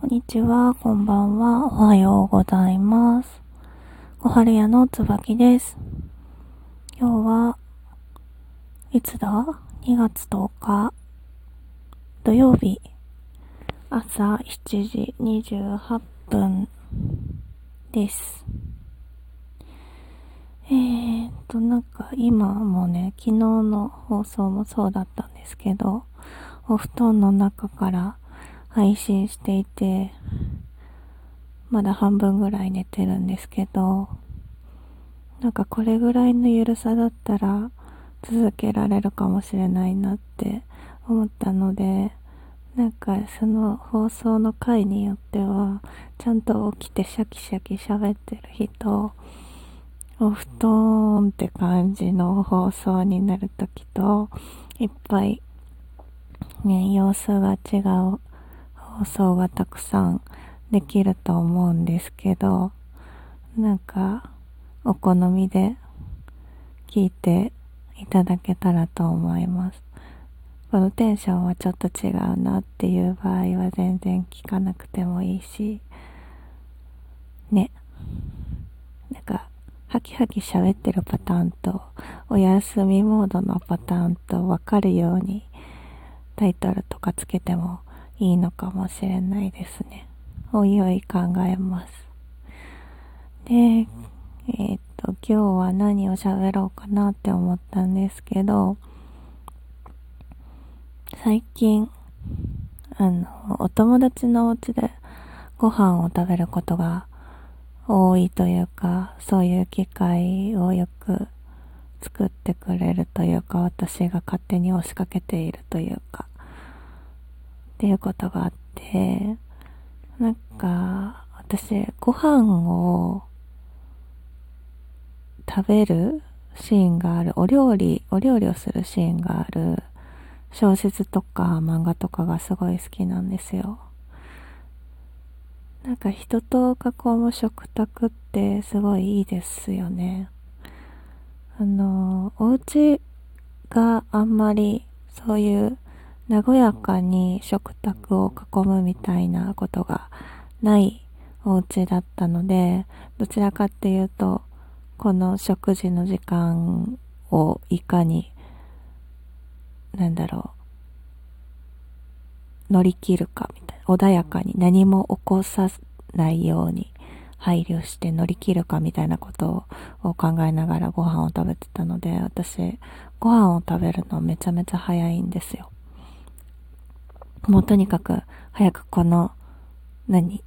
こんにちは、こんばんは、おはようございます。小春屋の椿です。今日はいつだ ?2 月10日土曜日朝7時28分です。えーっと、なんか今もね、昨日の放送もそうだったんですけど、お布団の中から配信していて、まだ半分ぐらい寝てるんですけど、なんかこれぐらいのゆるさだったら続けられるかもしれないなって思ったので、なんかその放送の回によっては、ちゃんと起きてシャキシャキ喋ってる人、お布団って感じの放送になるときと、いっぱいね、様子が違う放送がたくさんできると思うんですけど、なんか、お好みで聞いていただけたらと思います。このテンションはちょっと違うなっていう場合は全然聞かなくてもいいし、ね。なんか、ハキハキ喋ってるパターンと、お休みモードのパターンと分かるようにタイトルとかつけてもいいのかもしれないですね。おいおい考えます。で、えー、っと、今日は何を喋ろうかなって思ったんですけど、最近、あの、お友達のお家でご飯を食べることが多いというか、そういう機会をよく作ってくれるというか、私が勝手に押しかけているというか、っていうことがあって、なんか、私、ご飯を食べるシーンがある、お料理、お料理をするシーンがある小説とか漫画とかがすごい好きなんですよ。なんか人と囲む食卓ってすごいいいですよね。あの、お家があんまりそういう和やかに食卓を囲むみたいなことがないお家だったので、どちらかっていうと、この食事の時間をいかに、なんだろう、乗り切るかみたいな、穏やかに何も起こさないように配慮して乗り切るかみたいなことを考えながらご飯を食べてたので、私、ご飯を食べるのめちゃめちゃ早いんですよ。もうとにかく早くこの、何？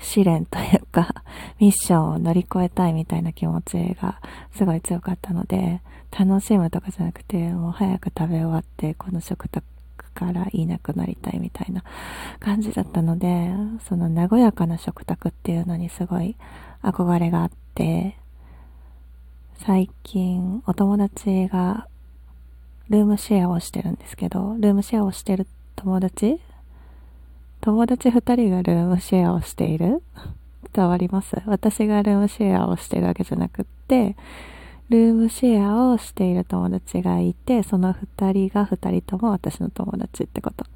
試練というか、ミッションを乗り越えたいみたいな気持ちがすごい強かったので、楽しむとかじゃなくて、もう早く食べ終わって、この食卓からいなくなりたいみたいな感じだったので、その和やかな食卓っていうのにすごい憧れがあって、最近お友達がルームシェアをしてるんですけど、ルームシェアをしてる友達？友達二人がルームシェアをしている？伝わります？私がルームシェアをしてるわけじゃなくって、ルームシェアをしている友達がいて、その二人が二人とも私の友達ってこと。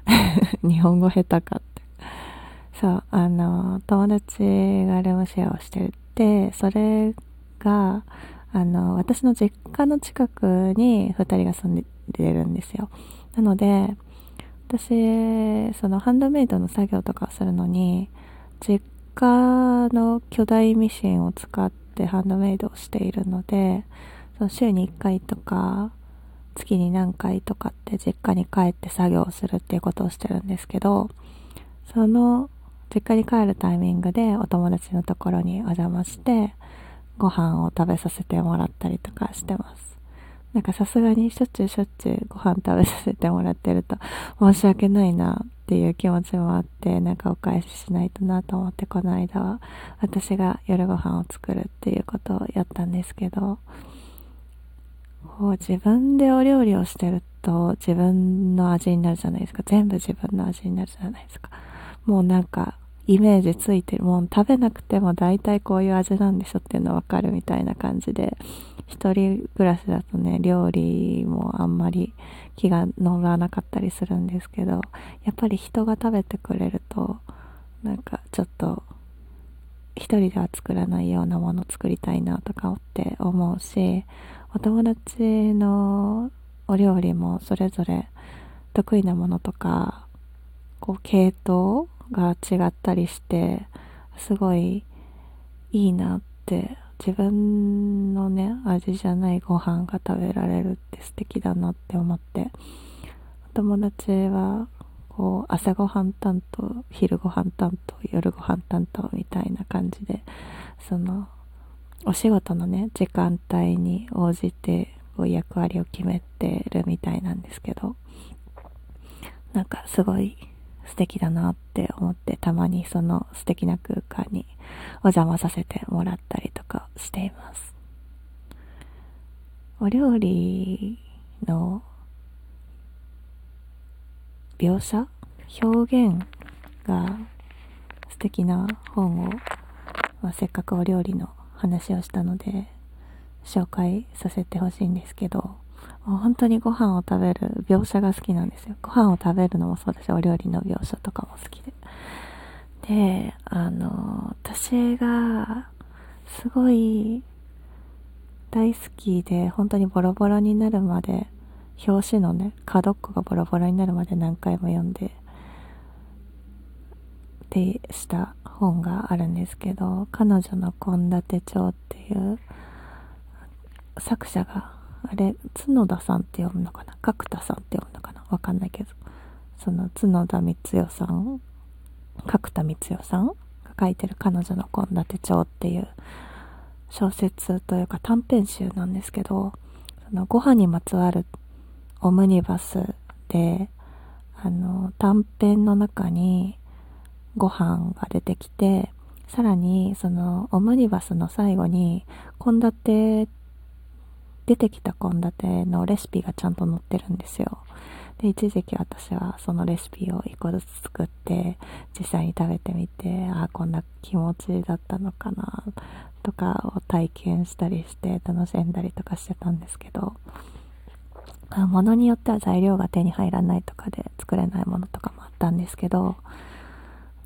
日本語下手かって。そう、あの、友達がルームシェアをしてるって、それが、あの、私の実家の近くに二人が住んでるんですよ。なので、私、そのハンドメイドの作業とかするのに、実家の巨大ミシンを使ってハンドメイドをしているので、その週に1回とか、月に何回とかって実家に帰って作業をするっていうことをしてるんですけど、その実家に帰るタイミングでお友達のところにお邪魔して、ご飯を食べさせてもらったりとかしてます。なんかさすがにしょっちゅうしょっちゅうご飯食べさせてもらってると申し訳ないなっていう気持ちもあって、なんかお返ししないとなと思ってこの間は私が夜ご飯を作るっていうことをやったんですけど、こう自分でお料理をしてると自分の味になるじゃないですか。全部自分の味になるじゃないですか。もうなんかイメージついてる。もう食べなくても大体こういう味なんでしょっていうのわかるみたいな感じで、一人暮らしだとね、料理もあんまり気が乗らなかったりするんですけど、やっぱり人が食べてくれると、なんかちょっと一人では作らないようなもの作りたいなとかって思うしお友達のお料理もそれぞれ得意なものとかこう系統が違ったりしてすごいいいなって自分のね味じゃないご飯が食べられるって素敵だなって思って友達はこう朝ごはん担当昼ごはん担当夜ごはん担当みたいな感じでそのお仕事のね時間帯に応じてこう役割を決めてるみたいなんですけどなんかすごい敵だなって思ってたまにその素敵な空間にお邪魔させてもらったりとかしています。お料理の描写表現が素敵な本を、まあ、せっかくお料理の話をしたので紹介させてほしいんですけどもう本当にご飯を食べる描写が好きなんですよ。ご飯を食べるのもそうだしお料理の描写とかも好きで。であの私がすごい大好きで本当にボロボロになるまで表紙のね角っこがボロボロになるまで何回も読んででした本があるんですけど彼女の献立帳っていう作者があれ角田さんって読むのかな？角田さんって読むのかな？わかんないけど。その角田光代さん？角田光代さん？が書いてる彼女の献立帳っていう小説というか短編集なんですけどそのご飯にまつわるオムニバスで、あの、短編の中にご飯が出てきて、さらに、その、オムニバスの最後に、献立、出てきた献立のレシピがちゃんと載ってるんですよ。で、一時期私はそのレシピを一個ずつ作って、実際に食べてみて、ああ、こんな気持ちだったのかな、とかを体験したりして楽しんだりとかしてたんですけど、ものによっては材料が手に入らないとかで作れないものとかもあったんですけど、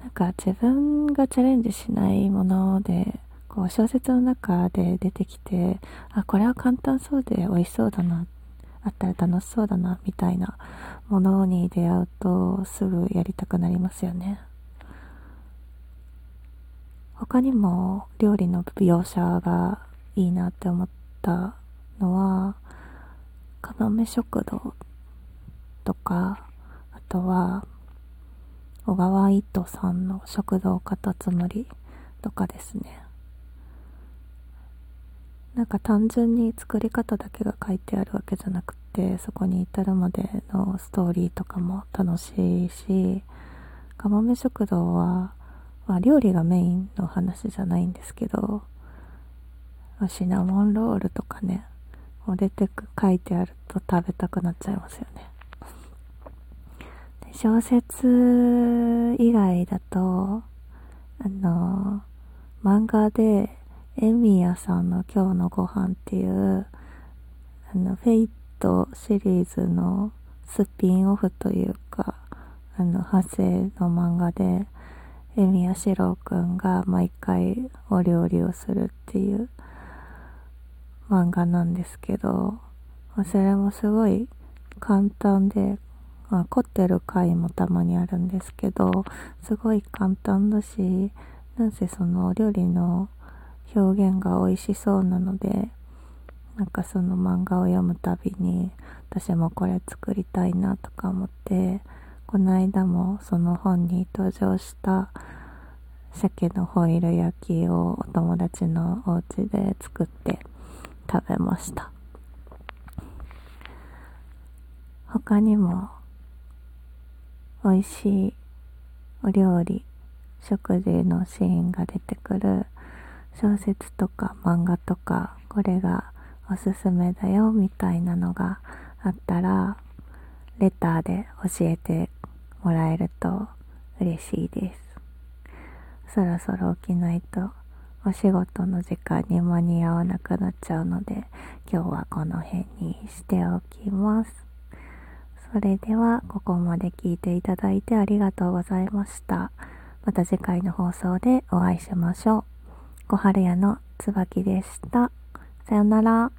なんか自分がチャレンジしないもので、こう小説の中で出てきて、あ、これは簡単そうで美味しそうだな、あったら楽しそうだな、みたいなものに出会うとすぐやりたくなりますよね。他にも料理の描写がいいなって思ったのは、かなめ食堂とか、あとは、小川一斗さんの食堂カタツムリとかですね。なんか単純に作り方だけが書いてあるわけじゃなくて、そこに至るまでのストーリーとかも楽しいし、かもめ食堂は、まあ料理がメインの話じゃないんですけど、シナモンロールとかね、もう出てく書いてあると食べたくなっちゃいますよね。小説以外だと、あの、漫画で、エミヤさんの今日のご飯っていう、あの、フェイトシリーズのスピンオフというか、あの、派生の漫画で、エミヤシロウくんが毎回お料理をするっていう漫画なんですけど、それもすごい簡単で、まあ、凝ってる回もたまにあるんですけど、すごい簡単だし、なんせそのお料理の表現が美味しそうなので、なんかその漫画を読むたびに、私もこれ作りたいなとか思って、この間もその本に登場した鮭のホイル焼きをお友達のお家で作って食べました。他にも美味しいお料理食事のシーンが出てくる小説とか漫画とかこれがおすすめだよみたいなのがあったらレターで教えてもらえると嬉しいですそろそろ起きないとお仕事の時間に間に合わなくなっちゃうので、今日はこの辺にしておきます。それでは、ここまで聞いていただいてありがとうございました。また次回の放送でお会いしましょう。小春屋の椿でした。さよなら。